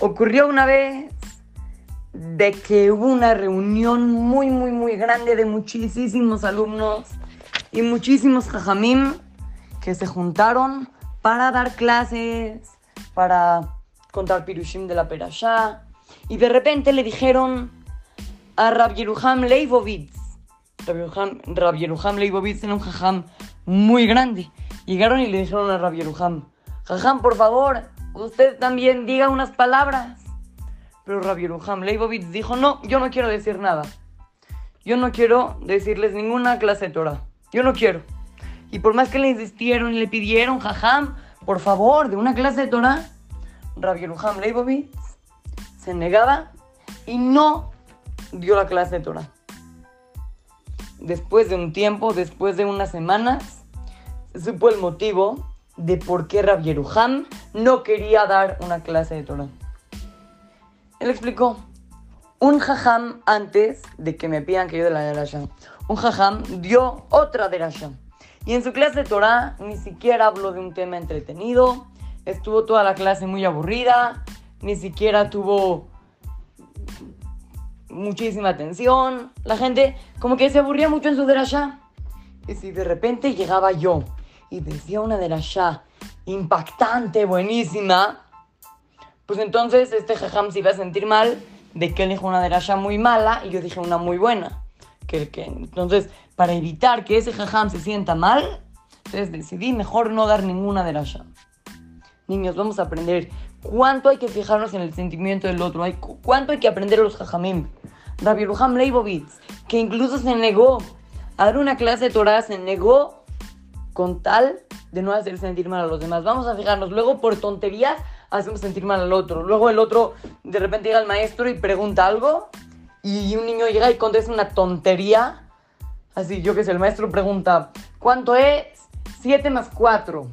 ocurrió una vez de que hubo una reunión muy, muy, muy grande de muchísimos alumnos y muchísimos jajamim que se juntaron para dar clases, para contar pirushim de la perashá. Y de repente le dijeron a Rab Yeruham Leibovitz, Rab Yeruham Leibovitz era un jajam muy grande. Llegaron y le dijeron a Rab Yeruham, jajam, por favor, usted también diga unas palabras. Pero Rabbi Yeruham Leibovitz dijo, no, yo no quiero decir nada. Yo no quiero decirles ninguna clase de Torah. Yo no quiero. Y por más que le insistieron y le pidieron, jajam, por favor, de una clase de Torah, Rabbi Yeruham Leibovitz se negaba y no dio la clase de Torah. Después de un tiempo, después de unas semanas, se supo el motivo de por qué Rabbi Yeruham no quería dar una clase de Torah. Él explicó, un jajam antes de que me pidan que yo de la derasha, un jajam dio otra derasha. Y en su clase de Torah ni siquiera habló de un tema entretenido, estuvo toda la clase muy aburrida, ni siquiera tuvo muchísima atención. La gente como que se aburría mucho en su derasha. Y si de repente llegaba yo y decía una derasha impactante, buenísima, pues entonces este jajam se iba a sentir mal de que él dijo una derasha muy mala y yo dije una muy buena. Que, entonces, para evitar que ese jajam se sienta mal, entonces decidí mejor no dar ninguna derasha. Niños, vamos a aprender cuánto hay que fijarnos en el sentimiento del otro, hay, cuánto hay que aprender a los jajamim. Rabbi Ruham Leibovitz, que incluso se negó a dar una clase de Torah, se negó con tal de no hacer sentir mal a los demás. Vamos a fijarnos, luego por tonterías hacemos sentir mal al otro. Luego el otro, de repente llega el maestro y pregunta algo y un niño llega y contesta una tontería. Así, yo que sé, el maestro pregunta, ¿cuánto es 7 más 4?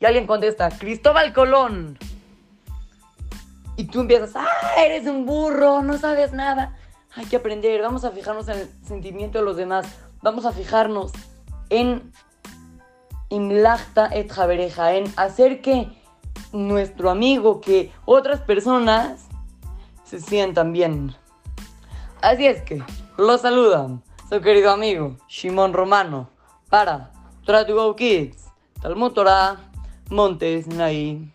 Y alguien contesta, Cristóbal Colón. Y tú empiezas, ¡ah, eres un burro! No sabes nada. Hay que aprender, vamos a fijarnos en el sentimiento de los demás. Vamos a fijarnos en imlachta et hacer que nuestro amigo, que otras personas se sientan bien. Así es que, lo saludan su querido amigo Shimon Romano para Try to Go Kids, Talmud Montes Naí.